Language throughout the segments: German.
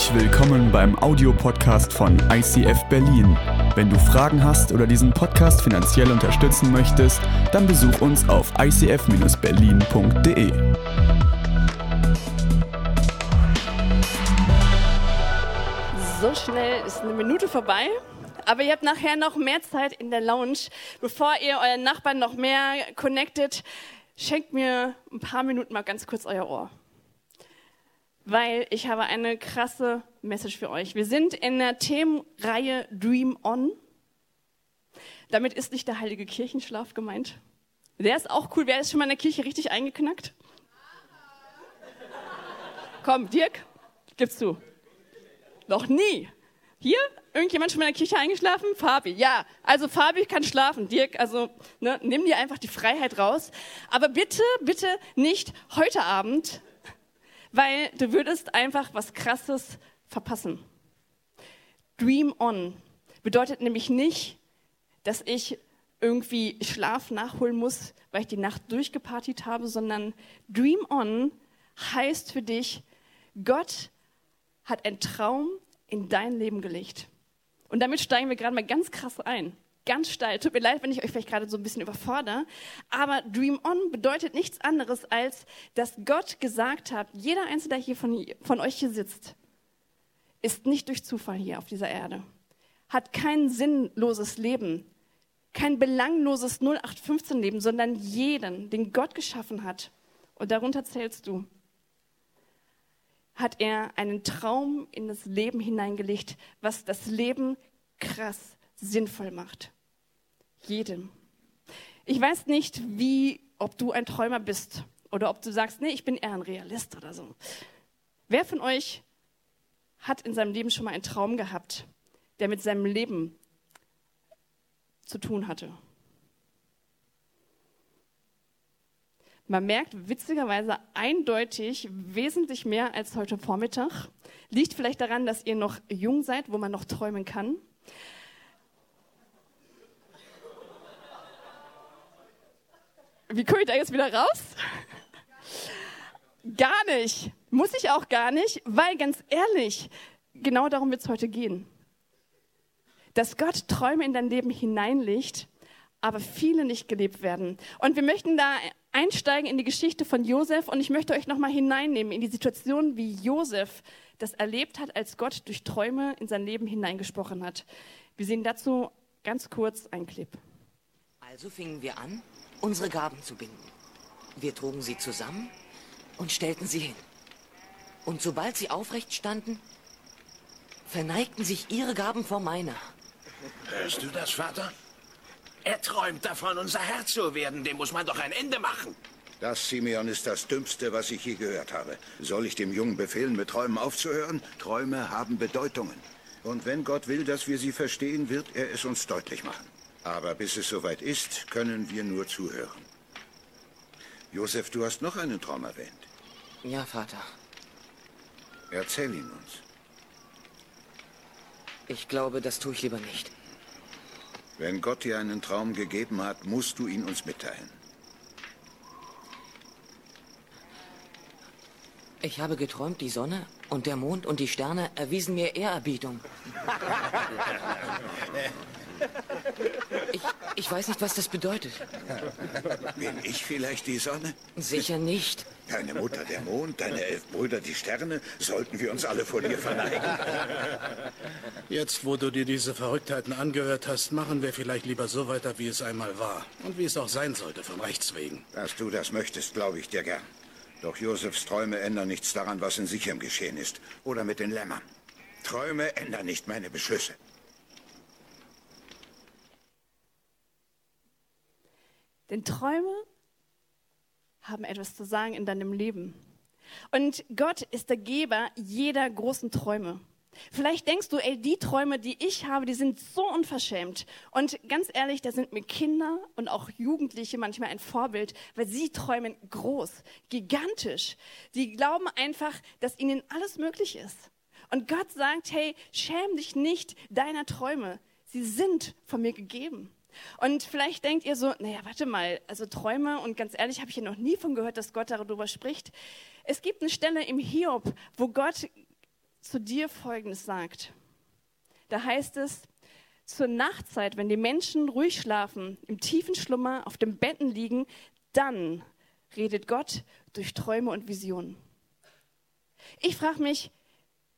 Herzlich willkommen beim Audiopodcast von ICF Berlin. Wenn du Fragen hast oder diesen Podcast finanziell unterstützen möchtest, dann besuch uns auf icf-berlin.de. So schnell ist eine Minute vorbei. Aber ihr habt nachher noch mehr Zeit in der Lounge. Bevor ihr euren Nachbarn noch mehr connectet, schenkt mir ein paar Minuten mal ganz kurz euer Ohr weil ich habe eine krasse Message für euch. Wir sind in der Themenreihe Dream On. Damit ist nicht der heilige Kirchenschlaf gemeint. Der ist auch cool. Wer ist schon mal in der Kirche richtig eingeknackt? Komm, Dirk, gibst du. Noch nie. Hier? Irgendjemand schon mal in der Kirche eingeschlafen? Fabi, ja. Also Fabi kann schlafen. Dirk, also ne, nimm dir einfach die Freiheit raus. Aber bitte, bitte nicht heute Abend, weil du würdest einfach was Krasses verpassen. Dream on bedeutet nämlich nicht, dass ich irgendwie Schlaf nachholen muss, weil ich die Nacht durchgepartiert habe, sondern Dream on heißt für dich, Gott hat einen Traum in dein Leben gelegt. Und damit steigen wir gerade mal ganz krass ein ganz steil. Tut mir leid, wenn ich euch vielleicht gerade so ein bisschen überfordere. Aber Dream On bedeutet nichts anderes, als dass Gott gesagt hat, jeder Einzelne, der hier von, von euch hier sitzt, ist nicht durch Zufall hier auf dieser Erde. Hat kein sinnloses Leben, kein belangloses 0815-Leben, sondern jeden, den Gott geschaffen hat. Und darunter zählst du hat er einen Traum in das Leben hineingelegt, was das Leben krass sinnvoll macht jedem. Ich weiß nicht, wie, ob du ein Träumer bist oder ob du sagst, nee, ich bin eher ein Realist oder so. Wer von euch hat in seinem Leben schon mal einen Traum gehabt, der mit seinem Leben zu tun hatte? Man merkt witzigerweise eindeutig wesentlich mehr als heute Vormittag. Liegt vielleicht daran, dass ihr noch jung seid, wo man noch träumen kann. Wie komme ich da jetzt wieder raus? Gar nicht. Muss ich auch gar nicht, weil ganz ehrlich, genau darum wird es heute gehen. Dass Gott Träume in dein Leben hineinlegt, aber viele nicht gelebt werden. Und wir möchten da einsteigen in die Geschichte von Josef und ich möchte euch nochmal hineinnehmen in die Situation, wie Josef das erlebt hat, als Gott durch Träume in sein Leben hineingesprochen hat. Wir sehen dazu ganz kurz einen Clip. Also fingen wir an, unsere Gaben zu binden. Wir trugen sie zusammen und stellten sie hin. Und sobald sie aufrecht standen, verneigten sich ihre Gaben vor meiner. Hörst du das, Vater? Er träumt davon, unser Herr zu werden. Dem muss man doch ein Ende machen. Das, Simeon, ist das Dümmste, was ich je gehört habe. Soll ich dem Jungen befehlen, mit Träumen aufzuhören? Träume haben Bedeutungen. Und wenn Gott will, dass wir sie verstehen, wird er es uns deutlich machen. Aber bis es soweit ist, können wir nur zuhören. Josef, du hast noch einen Traum erwähnt. Ja, Vater. Erzähl ihn uns. Ich glaube, das tue ich lieber nicht. Wenn Gott dir einen Traum gegeben hat, musst du ihn uns mitteilen. Ich habe geträumt, die Sonne und der Mond und die Sterne erwiesen mir Ehrerbietung. Ich, ich weiß nicht, was das bedeutet. Bin ich vielleicht die Sonne? Sicher nicht. Deine Mutter der Mond, deine elf Brüder die Sterne, sollten wir uns alle vor dir verneigen. Jetzt, wo du dir diese Verrücktheiten angehört hast, machen wir vielleicht lieber so weiter, wie es einmal war. Und wie es auch sein sollte, von Rechts wegen. Dass du das möchtest, glaube ich dir gern. Doch Josefs Träume ändern nichts daran, was in Sichem geschehen ist. Oder mit den Lämmern. Träume ändern nicht meine Beschlüsse. Denn Träume haben etwas zu sagen in deinem Leben. Und Gott ist der Geber jeder großen Träume. Vielleicht denkst du, ey, die Träume, die ich habe, die sind so unverschämt. Und ganz ehrlich, da sind mir Kinder und auch Jugendliche manchmal ein Vorbild, weil sie träumen groß, gigantisch. Sie glauben einfach, dass ihnen alles möglich ist. Und Gott sagt, hey, schäm dich nicht deiner Träume. Sie sind von mir gegeben. Und vielleicht denkt ihr so, naja, warte mal, also Träume und ganz ehrlich, habe ich hier noch nie von gehört, dass Gott darüber spricht. Es gibt eine Stelle im Hiob, wo Gott zu dir Folgendes sagt. Da heißt es, zur Nachtzeit, wenn die Menschen ruhig schlafen, im tiefen Schlummer auf dem Betten liegen, dann redet Gott durch Träume und Visionen. Ich frage mich,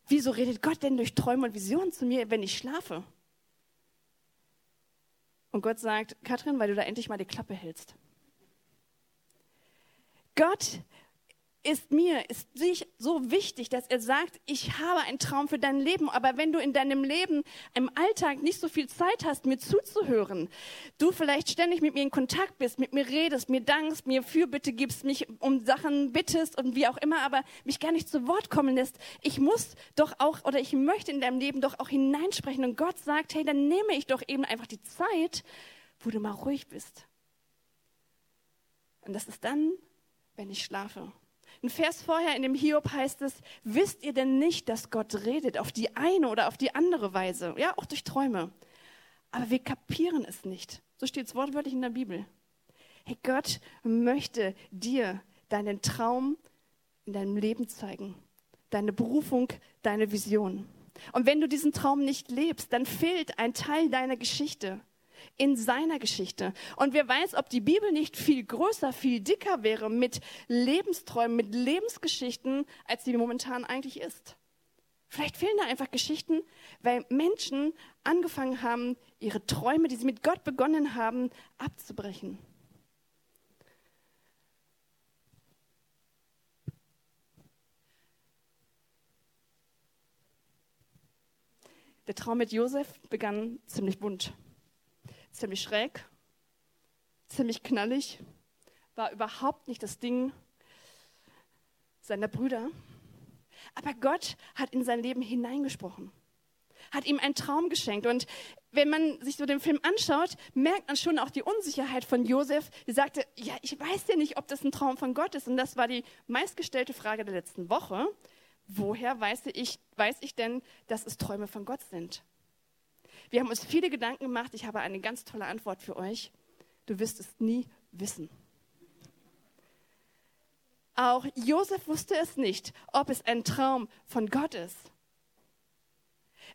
wieso redet Gott denn durch Träume und Visionen zu mir, wenn ich schlafe? Und Gott sagt, Katrin, weil du da endlich mal die Klappe hältst. Gott ist mir, ist sich so wichtig, dass er sagt, ich habe einen Traum für dein Leben. Aber wenn du in deinem Leben im Alltag nicht so viel Zeit hast, mir zuzuhören, du vielleicht ständig mit mir in Kontakt bist, mit mir redest, mir dankst, mir Fürbitte gibst, mich um Sachen bittest und wie auch immer, aber mich gar nicht zu Wort kommen lässt, ich muss doch auch oder ich möchte in deinem Leben doch auch hineinsprechen. Und Gott sagt, hey, dann nehme ich doch eben einfach die Zeit, wo du mal ruhig bist. Und das ist dann, wenn ich schlafe. Ein Vers vorher in dem Hiob heißt es, wisst ihr denn nicht, dass Gott redet auf die eine oder auf die andere Weise? Ja, auch durch Träume. Aber wir kapieren es nicht. So steht es wortwörtlich in der Bibel. Hey, Gott möchte dir deinen Traum in deinem Leben zeigen. Deine Berufung, deine Vision. Und wenn du diesen Traum nicht lebst, dann fehlt ein Teil deiner Geschichte in seiner Geschichte. Und wer weiß, ob die Bibel nicht viel größer, viel dicker wäre mit Lebensträumen, mit Lebensgeschichten, als sie momentan eigentlich ist. Vielleicht fehlen da einfach Geschichten, weil Menschen angefangen haben, ihre Träume, die sie mit Gott begonnen haben, abzubrechen. Der Traum mit Josef begann ziemlich bunt ziemlich schräg, ziemlich knallig, war überhaupt nicht das Ding seiner Brüder. Aber Gott hat in sein Leben hineingesprochen, hat ihm einen Traum geschenkt. Und wenn man sich so den Film anschaut, merkt man schon auch die Unsicherheit von Josef. Die sagte, ja, ich weiß ja nicht, ob das ein Traum von Gott ist. Und das war die meistgestellte Frage der letzten Woche. Woher weiß ich, weiß ich denn, dass es Träume von Gott sind? Wir haben uns viele Gedanken gemacht. Ich habe eine ganz tolle Antwort für euch. Du wirst es nie wissen. Auch Josef wusste es nicht, ob es ein Traum von Gott ist.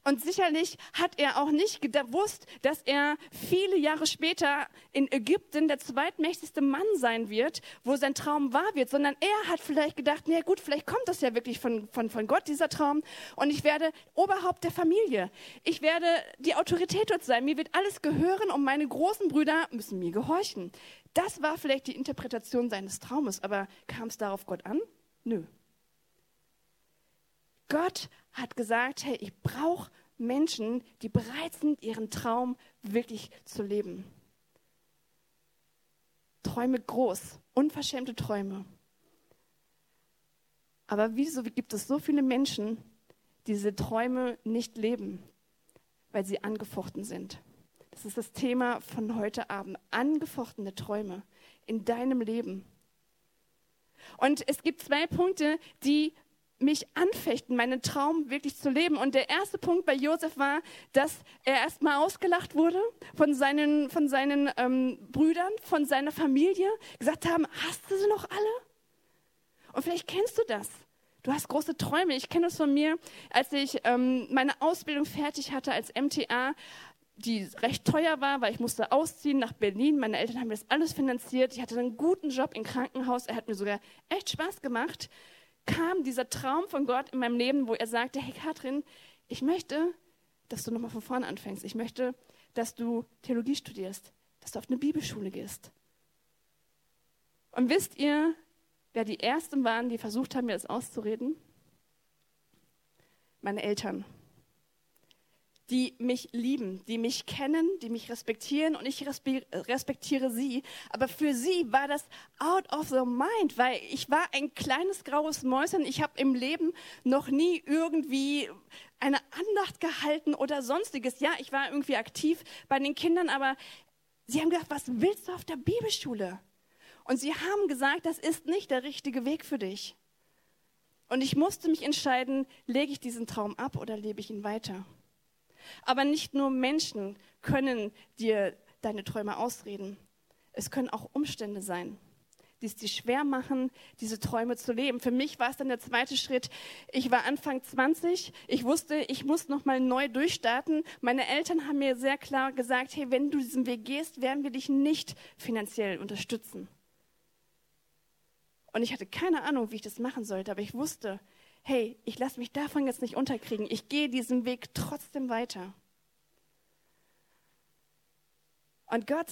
Und sicherlich hat er auch nicht gewusst, dass er viele Jahre später in Ägypten der zweitmächtigste Mann sein wird, wo sein Traum wahr wird, sondern er hat vielleicht gedacht, na gut, vielleicht kommt das ja wirklich von, von, von Gott, dieser Traum, und ich werde Oberhaupt der Familie. Ich werde die Autorität dort sein. Mir wird alles gehören und meine großen Brüder müssen mir gehorchen. Das war vielleicht die Interpretation seines Traumes, aber kam es darauf Gott an? Nö. Gott hat gesagt, hey, ich brauche Menschen, die bereit sind, ihren Traum wirklich zu leben. Träume groß, unverschämte Träume. Aber wieso gibt es so viele Menschen, die diese Träume nicht leben, weil sie angefochten sind? Das ist das Thema von heute Abend. Angefochtene Träume in deinem Leben. Und es gibt zwei Punkte, die mich anfechten, meinen Traum wirklich zu leben. Und der erste Punkt bei Josef war, dass er erstmal ausgelacht wurde von seinen, von seinen ähm, Brüdern, von seiner Familie, gesagt haben, hast du sie noch alle? Und vielleicht kennst du das. Du hast große Träume. Ich kenne das von mir, als ich ähm, meine Ausbildung fertig hatte als MTA, die recht teuer war, weil ich musste ausziehen nach Berlin. Meine Eltern haben mir das alles finanziert. Ich hatte einen guten Job im Krankenhaus. Er hat mir sogar echt Spaß gemacht kam dieser Traum von Gott in meinem Leben, wo er sagte, hey Katrin, ich möchte, dass du nochmal von vorne anfängst. Ich möchte, dass du Theologie studierst, dass du auf eine Bibelschule gehst. Und wisst ihr, wer die Ersten waren, die versucht haben, mir das auszureden? Meine Eltern die mich lieben, die mich kennen, die mich respektieren und ich respektiere sie. Aber für sie war das out of the mind, weil ich war ein kleines graues Mäuschen. Ich habe im Leben noch nie irgendwie eine Andacht gehalten oder sonstiges. Ja, ich war irgendwie aktiv bei den Kindern, aber sie haben gedacht, was willst du auf der Bibelschule? Und sie haben gesagt, das ist nicht der richtige Weg für dich. Und ich musste mich entscheiden, lege ich diesen Traum ab oder lebe ich ihn weiter? Aber nicht nur Menschen können dir deine Träume ausreden. Es können auch Umstände sein, die es dir schwer machen, diese Träume zu leben. Für mich war es dann der zweite Schritt. Ich war Anfang 20. Ich wusste, ich muss nochmal neu durchstarten. Meine Eltern haben mir sehr klar gesagt, hey, wenn du diesen Weg gehst, werden wir dich nicht finanziell unterstützen. Und ich hatte keine Ahnung, wie ich das machen sollte, aber ich wusste, hey, ich lasse mich davon jetzt nicht unterkriegen. Ich gehe diesen Weg trotzdem weiter. Und Gott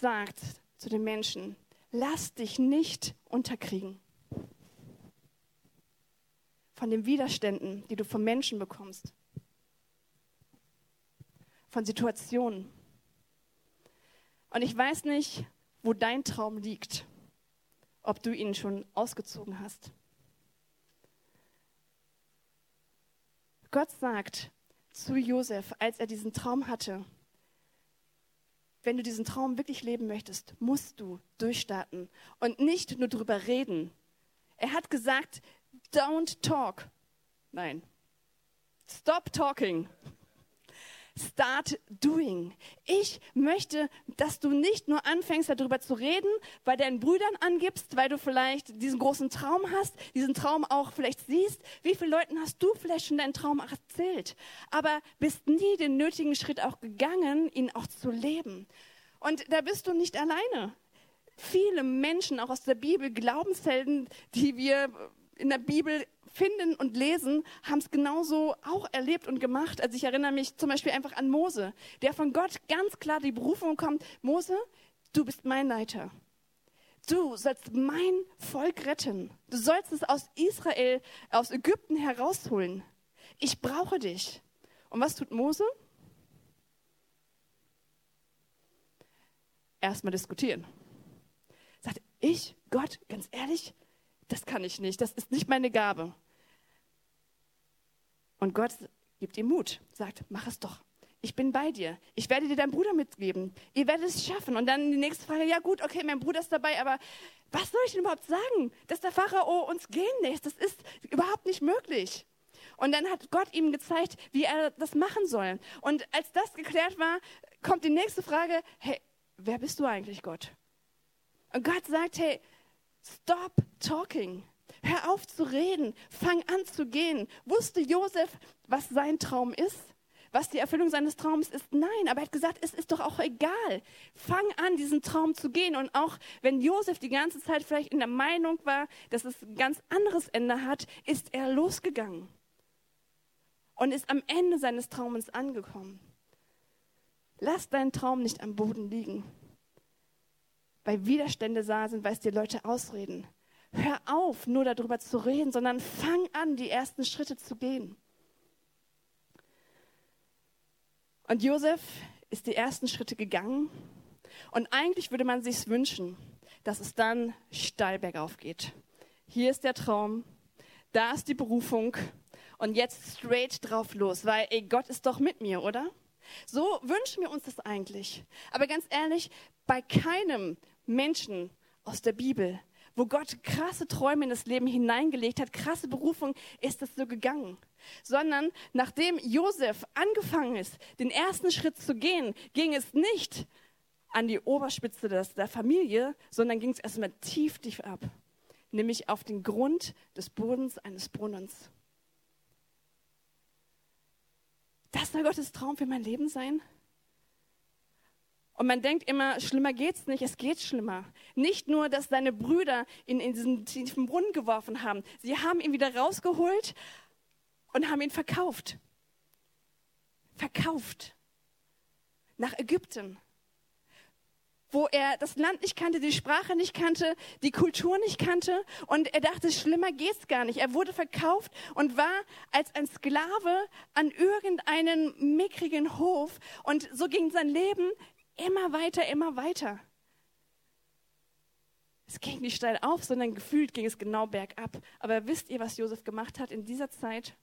sagt zu den Menschen, lass dich nicht unterkriegen von den Widerständen, die du von Menschen bekommst, von Situationen. Und ich weiß nicht, wo dein Traum liegt, ob du ihn schon ausgezogen hast. Gott sagt zu Josef, als er diesen Traum hatte, wenn du diesen Traum wirklich leben möchtest, musst du durchstarten und nicht nur drüber reden. Er hat gesagt, don't talk. Nein. Stop talking. Start doing. Ich möchte, dass du nicht nur anfängst, darüber zu reden, bei deinen Brüdern angibst, weil du vielleicht diesen großen Traum hast, diesen Traum auch vielleicht siehst. Wie vielen Leuten hast du vielleicht schon deinen Traum erzählt? Aber bist nie den nötigen Schritt auch gegangen, ihn auch zu leben. Und da bist du nicht alleine. Viele Menschen, auch aus der Bibel, Glaubenshelden, die wir in der Bibel finden und lesen, haben es genauso auch erlebt und gemacht. Also ich erinnere mich zum Beispiel einfach an Mose, der von Gott ganz klar die Berufung kommt, Mose, du bist mein Leiter. Du sollst mein Volk retten. Du sollst es aus Israel, aus Ägypten herausholen. Ich brauche dich. Und was tut Mose? Erstmal diskutieren. Sagt, ich, Gott, ganz ehrlich, das kann ich nicht, das ist nicht meine Gabe. Und Gott gibt ihm Mut, sagt, mach es doch. Ich bin bei dir. Ich werde dir deinen Bruder mitgeben. Ihr werdet es schaffen. Und dann die nächste Frage, ja gut, okay, mein Bruder ist dabei, aber was soll ich denn überhaupt sagen, dass der Pharao uns gehen lässt? Das ist überhaupt nicht möglich. Und dann hat Gott ihm gezeigt, wie er das machen soll. Und als das geklärt war, kommt die nächste Frage, hey, wer bist du eigentlich, Gott? Und Gott sagt, hey, stop talking. Hör auf zu reden, fang an zu gehen. Wusste Josef, was sein Traum ist? Was die Erfüllung seines Traums ist? Nein, aber er hat gesagt, es ist doch auch egal. Fang an, diesen Traum zu gehen. Und auch wenn Josef die ganze Zeit vielleicht in der Meinung war, dass es ein ganz anderes Ende hat, ist er losgegangen und ist am Ende seines Traumes angekommen. Lass deinen Traum nicht am Boden liegen. Weil Widerstände da sind, weil es dir Leute ausreden. Hör auf, nur darüber zu reden, sondern fang an, die ersten Schritte zu gehen. Und Josef ist die ersten Schritte gegangen. Und eigentlich würde man sich wünschen, dass es dann steil bergauf geht. Hier ist der Traum, da ist die Berufung und jetzt straight drauf los, weil ey, Gott ist doch mit mir, oder? So wünschen wir uns das eigentlich. Aber ganz ehrlich, bei keinem Menschen aus der Bibel wo Gott krasse Träume in das Leben hineingelegt hat, krasse Berufung, ist es so gegangen. Sondern nachdem Josef angefangen ist, den ersten Schritt zu gehen, ging es nicht an die Oberspitze der Familie, sondern ging es erstmal tief, tief ab. Nämlich auf den Grund des Bodens eines Brunnens. Das soll Gottes Traum für mein Leben sein? Und man denkt immer, schlimmer geht's nicht, es geht schlimmer. Nicht nur, dass seine Brüder ihn in diesen tiefen Brunnen geworfen haben, sie haben ihn wieder rausgeholt und haben ihn verkauft. Verkauft. Nach Ägypten. Wo er das Land nicht kannte, die Sprache nicht kannte, die Kultur nicht kannte und er dachte, schlimmer geht's gar nicht. Er wurde verkauft und war als ein Sklave an irgendeinen mickrigen Hof und so ging sein Leben Immer weiter, immer weiter. Es ging nicht steil auf, sondern gefühlt ging es genau bergab. Aber wisst ihr, was Josef gemacht hat in dieser Zeit?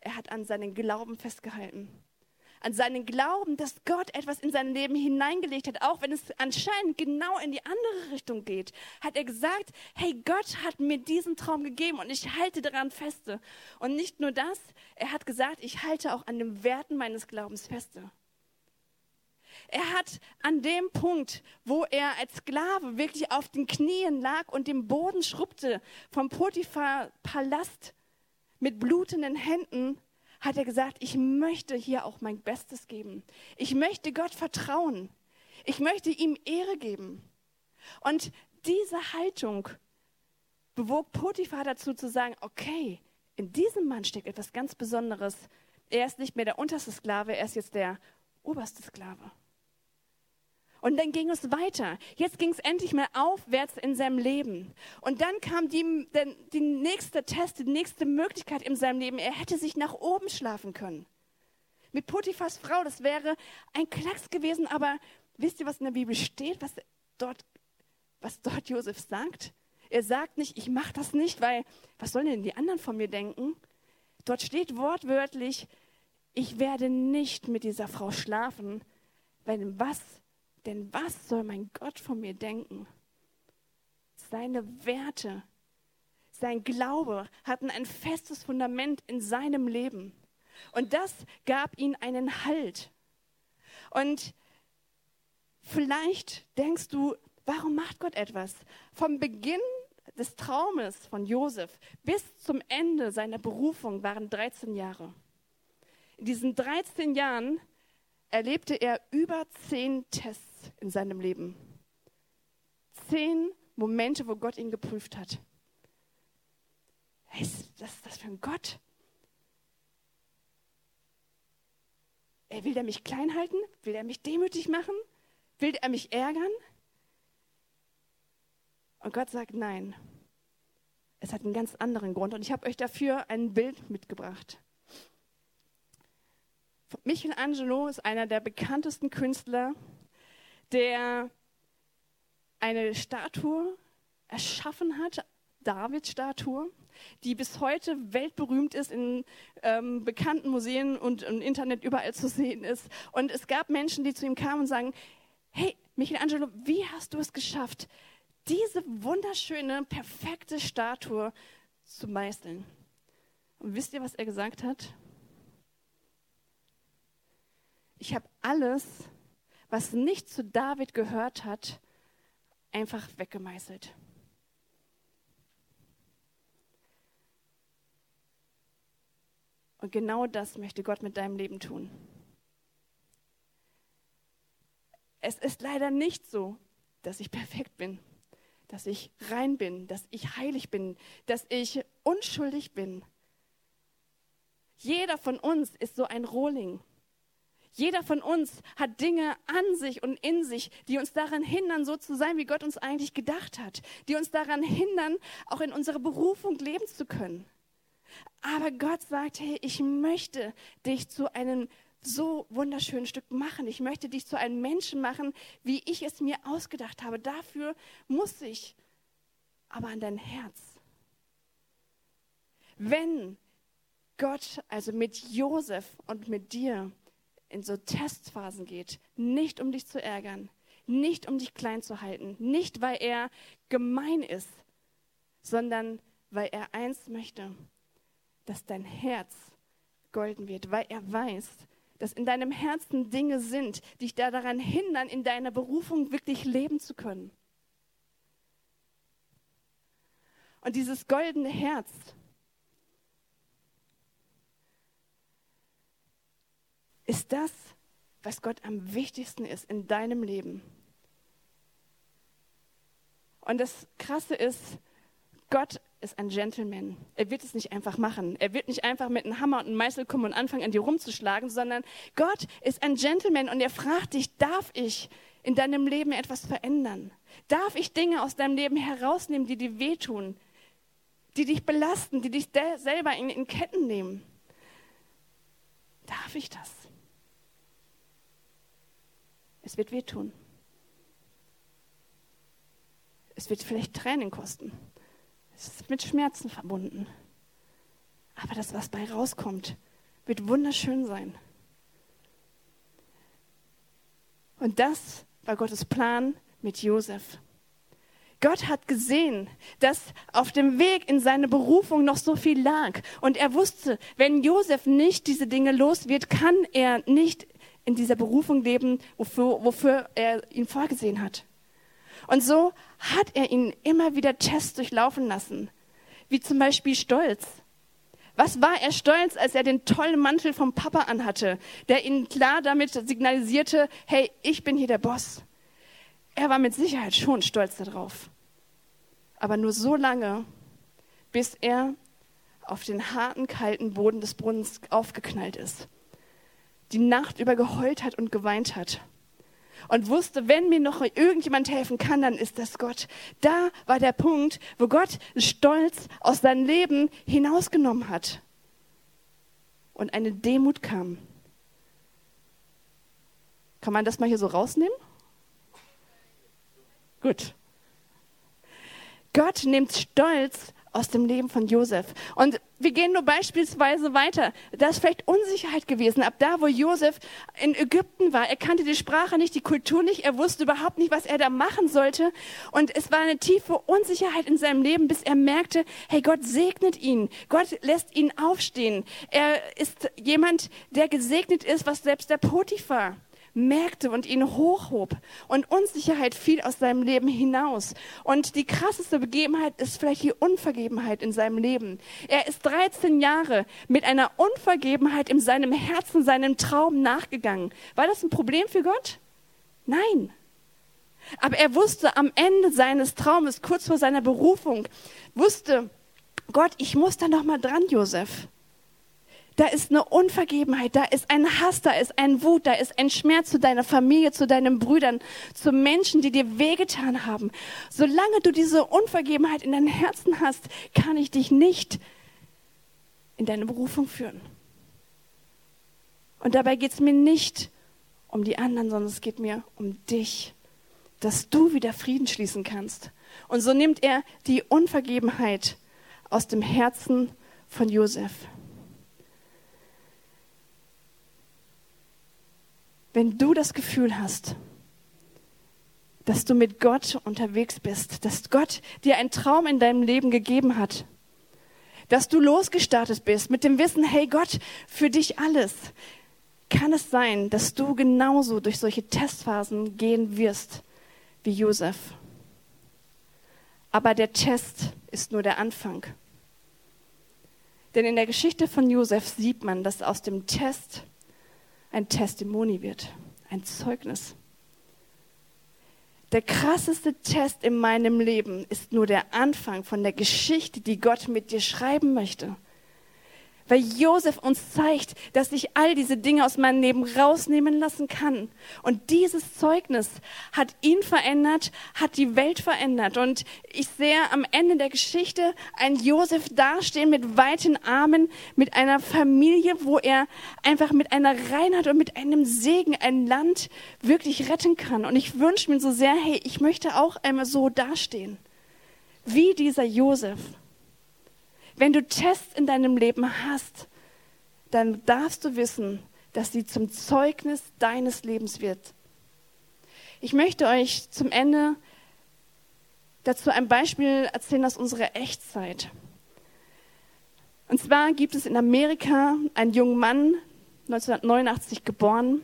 Er hat an seinen Glauben festgehalten. An seinen Glauben, dass Gott etwas in sein Leben hineingelegt hat, auch wenn es anscheinend genau in die andere Richtung geht, hat er gesagt, hey, Gott hat mir diesen Traum gegeben und ich halte daran feste. Und nicht nur das, er hat gesagt, ich halte auch an den Werten meines Glaubens feste. Er hat an dem Punkt, wo er als Sklave wirklich auf den Knien lag und den Boden schrubbte vom Potiphar Palast mit blutenden Händen, hat er gesagt, ich möchte hier auch mein Bestes geben. Ich möchte Gott vertrauen. Ich möchte ihm Ehre geben. Und diese Haltung bewog Potiphar dazu zu sagen, okay, in diesem Mann steckt etwas ganz Besonderes. Er ist nicht mehr der unterste Sklave, er ist jetzt der oberste Sklave. Und dann ging es weiter. Jetzt ging es endlich mal aufwärts in seinem Leben. Und dann kam die, die, die nächste Test, die nächste Möglichkeit in seinem Leben. Er hätte sich nach oben schlafen können. Mit Potiphas Frau, das wäre ein Klacks gewesen, aber wisst ihr, was in der Bibel steht, was dort, was dort Josef sagt? Er sagt nicht, ich mache das nicht, weil was sollen denn die anderen von mir denken? Dort steht wortwörtlich, ich werde nicht mit dieser Frau schlafen, weil was denn was soll mein Gott von mir denken? Seine Werte, sein Glaube hatten ein festes Fundament in seinem Leben. Und das gab ihm einen Halt. Und vielleicht denkst du, warum macht Gott etwas? Vom Beginn des Traumes von Josef bis zum Ende seiner Berufung waren 13 Jahre. In diesen 13 Jahren erlebte er über zehn Tests in seinem Leben. Zehn Momente, wo Gott ihn geprüft hat. Was ist das, das für ein Gott? Er will er mich klein halten? Will er mich demütig machen? Will er mich ärgern? Und Gott sagt nein. Es hat einen ganz anderen Grund. Und ich habe euch dafür ein Bild mitgebracht. Michelangelo ist einer der bekanntesten Künstler, der eine Statue erschaffen hat, David-Statue, die bis heute weltberühmt ist, in ähm, bekannten Museen und im Internet überall zu sehen ist. Und es gab Menschen, die zu ihm kamen und sagen, hey, Michelangelo, wie hast du es geschafft, diese wunderschöne, perfekte Statue zu meißeln? Und wisst ihr, was er gesagt hat? Ich habe alles, was nicht zu David gehört hat, einfach weggemeißelt. Und genau das möchte Gott mit deinem Leben tun. Es ist leider nicht so, dass ich perfekt bin, dass ich rein bin, dass ich heilig bin, dass ich unschuldig bin. Jeder von uns ist so ein Rohling. Jeder von uns hat Dinge an sich und in sich, die uns daran hindern, so zu sein, wie Gott uns eigentlich gedacht hat, die uns daran hindern, auch in unserer Berufung leben zu können. Aber Gott sagt, hey, ich möchte dich zu einem so wunderschönen Stück machen. Ich möchte dich zu einem Menschen machen, wie ich es mir ausgedacht habe. Dafür muss ich aber an dein Herz. Wenn Gott also mit Josef und mit dir in so Testphasen geht, nicht um dich zu ärgern, nicht um dich klein zu halten, nicht weil er gemein ist, sondern weil er eins möchte, dass dein Herz golden wird, weil er weiß, dass in deinem Herzen Dinge sind, die dich da daran hindern, in deiner Berufung wirklich leben zu können. Und dieses goldene Herz, ist das, was Gott am wichtigsten ist in deinem Leben. Und das Krasse ist, Gott ist ein Gentleman. Er wird es nicht einfach machen. Er wird nicht einfach mit einem Hammer und einem Meißel kommen und anfangen, an dir rumzuschlagen, sondern Gott ist ein Gentleman und er fragt dich, darf ich in deinem Leben etwas verändern? Darf ich Dinge aus deinem Leben herausnehmen, die dir wehtun, die dich belasten, die dich selber in, in Ketten nehmen? Darf ich das? Es wird wehtun. Es wird vielleicht Tränen kosten. Es ist mit Schmerzen verbunden. Aber das, was bei rauskommt, wird wunderschön sein. Und das war Gottes Plan mit Josef. Gott hat gesehen, dass auf dem Weg in seine Berufung noch so viel lag. Und er wusste, wenn Josef nicht diese Dinge los wird, kann er nicht in dieser Berufung leben, wofür, wofür er ihn vorgesehen hat. Und so hat er ihn immer wieder Tests durchlaufen lassen, wie zum Beispiel Stolz. Was war er stolz, als er den tollen Mantel vom Papa anhatte, der ihn klar damit signalisierte, hey, ich bin hier der Boss. Er war mit Sicherheit schon stolz darauf. Aber nur so lange, bis er auf den harten, kalten Boden des Brunnens aufgeknallt ist, die Nacht über geheult hat und geweint hat und wusste, wenn mir noch irgendjemand helfen kann, dann ist das Gott. Da war der Punkt, wo Gott Stolz aus seinem Leben hinausgenommen hat und eine Demut kam. Kann man das mal hier so rausnehmen? Gut. Gott nimmt Stolz aus dem Leben von Josef. Und wir gehen nur beispielsweise weiter. Da ist vielleicht Unsicherheit gewesen. Ab da, wo Josef in Ägypten war, er kannte die Sprache nicht, die Kultur nicht, er wusste überhaupt nicht, was er da machen sollte. Und es war eine tiefe Unsicherheit in seinem Leben, bis er merkte, hey, Gott segnet ihn. Gott lässt ihn aufstehen. Er ist jemand, der gesegnet ist, was selbst der Potiphar merkte und ihn hochhob. Und Unsicherheit fiel aus seinem Leben hinaus. Und die krasseste Begebenheit ist vielleicht die Unvergebenheit in seinem Leben. Er ist 13 Jahre mit einer Unvergebenheit in seinem Herzen, seinem Traum nachgegangen. War das ein Problem für Gott? Nein. Aber er wusste am Ende seines Traumes, kurz vor seiner Berufung, wusste Gott, ich muss da noch mal dran, Josef. Da ist eine Unvergebenheit, da ist ein Hass, da ist ein Wut, da ist ein Schmerz zu deiner Familie, zu deinen Brüdern, zu Menschen, die dir wehgetan haben. Solange du diese Unvergebenheit in deinem Herzen hast, kann ich dich nicht in deine Berufung führen. Und dabei geht es mir nicht um die anderen, sondern es geht mir um dich, dass du wieder Frieden schließen kannst. Und so nimmt er die Unvergebenheit aus dem Herzen von Josef. Wenn du das Gefühl hast, dass du mit Gott unterwegs bist, dass Gott dir einen Traum in deinem Leben gegeben hat, dass du losgestartet bist mit dem Wissen, hey Gott, für dich alles, kann es sein, dass du genauso durch solche Testphasen gehen wirst wie Josef. Aber der Test ist nur der Anfang. Denn in der Geschichte von Josef sieht man, dass aus dem Test ein Testimony wird, ein Zeugnis. Der krasseste Test in meinem Leben ist nur der Anfang von der Geschichte, die Gott mit dir schreiben möchte weil Josef uns zeigt, dass ich all diese Dinge aus meinem Leben rausnehmen lassen kann. Und dieses Zeugnis hat ihn verändert, hat die Welt verändert. Und ich sehe am Ende der Geschichte einen Josef dastehen mit weiten Armen, mit einer Familie, wo er einfach mit einer Reinheit und mit einem Segen ein Land wirklich retten kann. Und ich wünsche mir so sehr, hey, ich möchte auch einmal so dastehen. Wie dieser Josef. Wenn du Tests in deinem Leben hast, dann darfst du wissen, dass sie zum Zeugnis deines Lebens wird. Ich möchte euch zum Ende dazu ein Beispiel erzählen aus unserer Echtzeit. Und zwar gibt es in Amerika einen jungen Mann, 1989 geboren,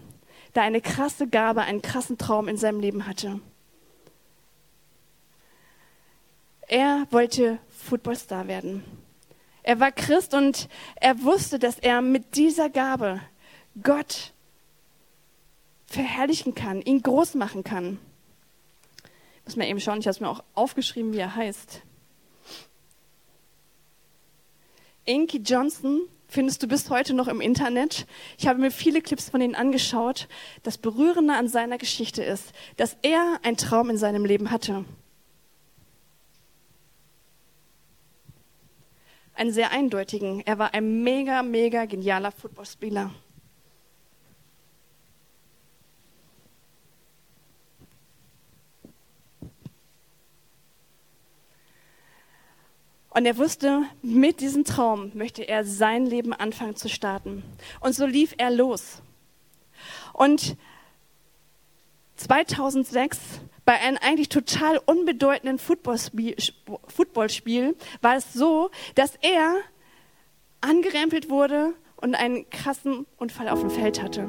der eine krasse Gabe, einen krassen Traum in seinem Leben hatte. Er wollte Footballstar werden. Er war Christ und er wusste, dass er mit dieser Gabe Gott verherrlichen kann, ihn groß machen kann. Ich muss mir eben schauen, ich habe es mir auch aufgeschrieben, wie er heißt. Inky Johnson findest du bis heute noch im Internet. Ich habe mir viele Clips von ihm angeschaut. Das Berührende an seiner Geschichte ist, dass er einen Traum in seinem Leben hatte. Einen sehr eindeutigen. Er war ein mega, mega genialer Footballspieler. Und er wusste, mit diesem Traum möchte er sein Leben anfangen zu starten. Und so lief er los. Und 2006 bei einem eigentlich total unbedeutenden Footballspiel war es so, dass er angerempelt wurde und einen krassen Unfall auf dem Feld hatte.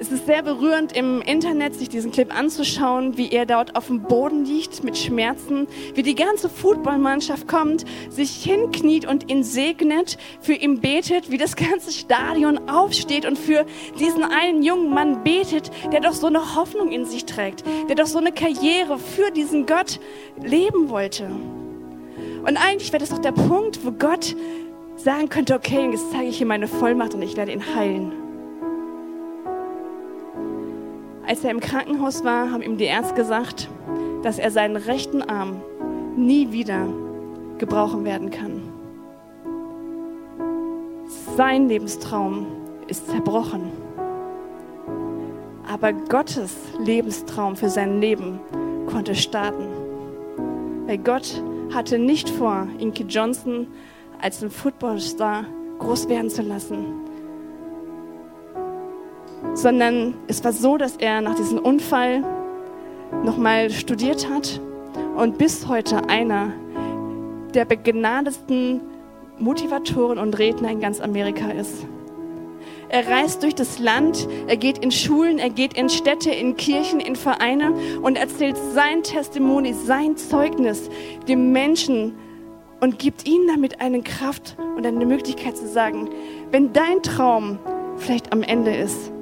Es ist sehr berührend im Internet, sich diesen Clip anzuschauen, wie er dort auf dem Boden liegt mit Schmerzen, wie die ganze Footballmannschaft kommt, sich hinkniet und ihn segnet, für ihn betet, wie das ganze Stadion aufsteht und für diesen einen jungen Mann betet, der doch so eine Hoffnung in sich trägt, der doch so eine Karriere für diesen Gott leben wollte. Und eigentlich wäre das doch der Punkt, wo Gott sagen könnte, okay, jetzt zeige ich ihm meine Vollmacht und ich werde ihn heilen. Als er im Krankenhaus war, haben ihm die Ärzte gesagt, dass er seinen rechten Arm nie wieder gebrauchen werden kann. Sein Lebenstraum ist zerbrochen. Aber Gottes Lebenstraum für sein Leben konnte starten. Weil Gott hatte nicht vor, Inky Johnson als einen Footballstar groß werden zu lassen sondern es war so, dass er nach diesem Unfall nochmal studiert hat und bis heute einer der begnadetsten Motivatoren und Redner in ganz Amerika ist. Er reist durch das Land, er geht in Schulen, er geht in Städte, in Kirchen, in Vereine und erzählt sein Testimony, sein Zeugnis dem Menschen und gibt ihnen damit eine Kraft und eine Möglichkeit zu sagen, wenn dein Traum vielleicht am Ende ist,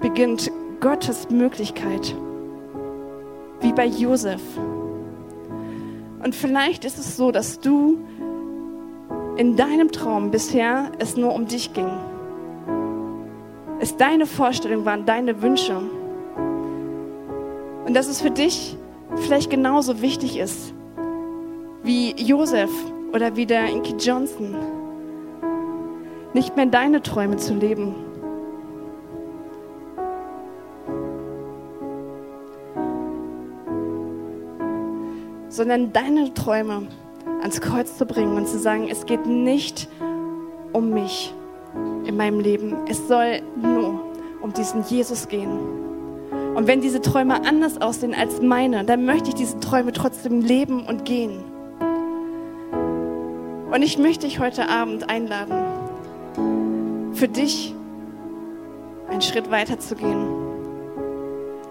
beginnt Gottes Möglichkeit, wie bei Josef. Und vielleicht ist es so, dass du in deinem Traum bisher es nur um dich ging. Es deine Vorstellungen waren, deine Wünsche. Und dass es für dich vielleicht genauso wichtig ist wie Josef oder wie der Inky Johnson, nicht mehr deine Träume zu leben sondern deine Träume ans Kreuz zu bringen und zu sagen, es geht nicht um mich in meinem Leben. Es soll nur um diesen Jesus gehen. Und wenn diese Träume anders aussehen als meine, dann möchte ich diese Träume trotzdem leben und gehen. Und ich möchte dich heute Abend einladen, für dich einen Schritt weiter zu gehen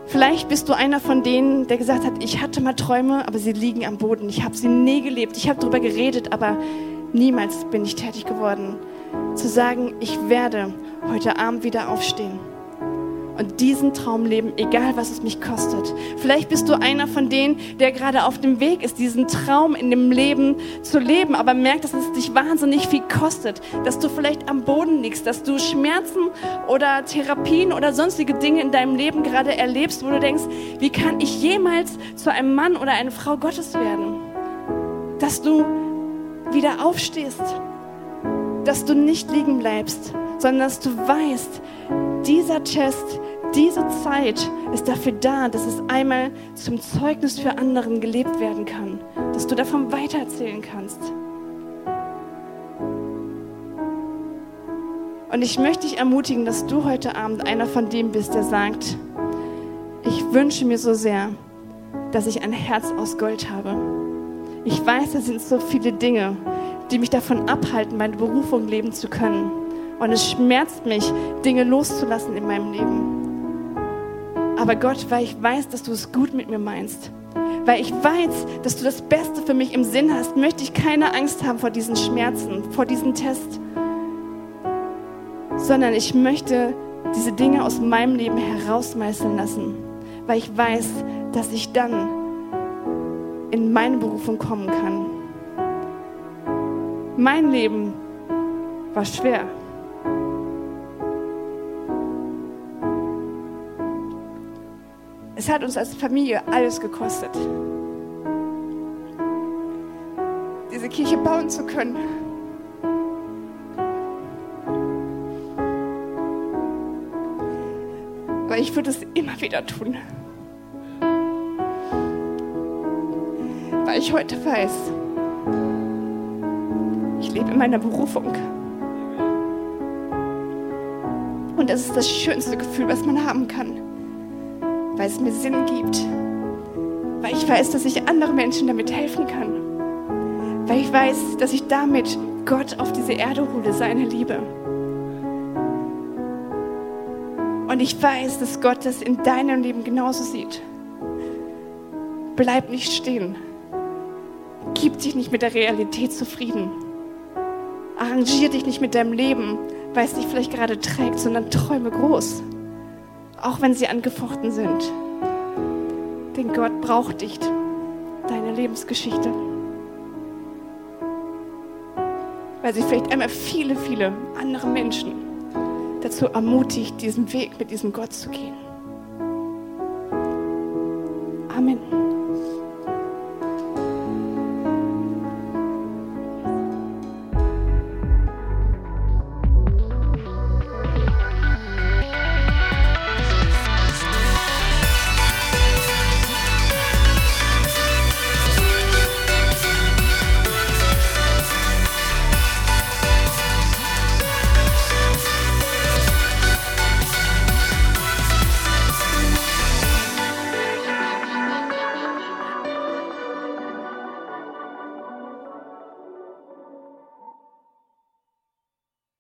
Vielleicht bist du einer von denen, der gesagt hat, ich hatte mal Träume, aber sie liegen am Boden. Ich habe sie nie gelebt. Ich habe darüber geredet, aber niemals bin ich tätig geworden. Zu sagen, ich werde heute Abend wieder aufstehen und diesen Traum leben, egal was es mich kostet. Vielleicht bist du einer von denen, der gerade auf dem Weg ist, diesen Traum in dem Leben zu leben, aber merkt, dass es dich wahnsinnig viel kostet, dass du vielleicht am Boden liegst, dass du Schmerzen oder Therapien oder sonstige Dinge in deinem Leben gerade erlebst, wo du denkst, wie kann ich jemals zu einem Mann oder einer Frau Gottes werden? Dass du wieder aufstehst, dass du nicht liegen bleibst, sondern dass du weißt, dieser Test, diese Zeit ist dafür da, dass es einmal zum Zeugnis für anderen gelebt werden kann, dass du davon weitererzählen kannst. Und ich möchte dich ermutigen, dass du heute Abend einer von dem bist, der sagt, ich wünsche mir so sehr, dass ich ein Herz aus Gold habe. Ich weiß, es sind so viele Dinge, die mich davon abhalten, meine Berufung leben zu können. Und es schmerzt mich, Dinge loszulassen in meinem Leben. Aber Gott, weil ich weiß, dass du es gut mit mir meinst, weil ich weiß, dass du das Beste für mich im Sinn hast, möchte ich keine Angst haben vor diesen Schmerzen, vor diesem Test, sondern ich möchte diese Dinge aus meinem Leben herausmeißeln lassen, weil ich weiß, dass ich dann in meine Berufung kommen kann. Mein Leben war schwer. Es hat uns als Familie alles gekostet, diese Kirche bauen zu können. Aber ich würde es immer wieder tun. Weil ich heute weiß, ich lebe in meiner Berufung. Und das ist das schönste Gefühl, was man haben kann weil es mir Sinn gibt, weil ich weiß, dass ich anderen Menschen damit helfen kann, weil ich weiß, dass ich damit Gott auf diese Erde hole, seine Liebe. Und ich weiß, dass Gott das in deinem Leben genauso sieht. Bleib nicht stehen. Gib dich nicht mit der Realität zufrieden. Arrangier dich nicht mit deinem Leben, weil es dich vielleicht gerade trägt, sondern träume groß. Auch wenn sie angefochten sind. Denn Gott braucht dich, deine Lebensgeschichte. Weil sie vielleicht einmal viele, viele andere Menschen dazu ermutigt, diesen Weg mit diesem Gott zu gehen. Amen.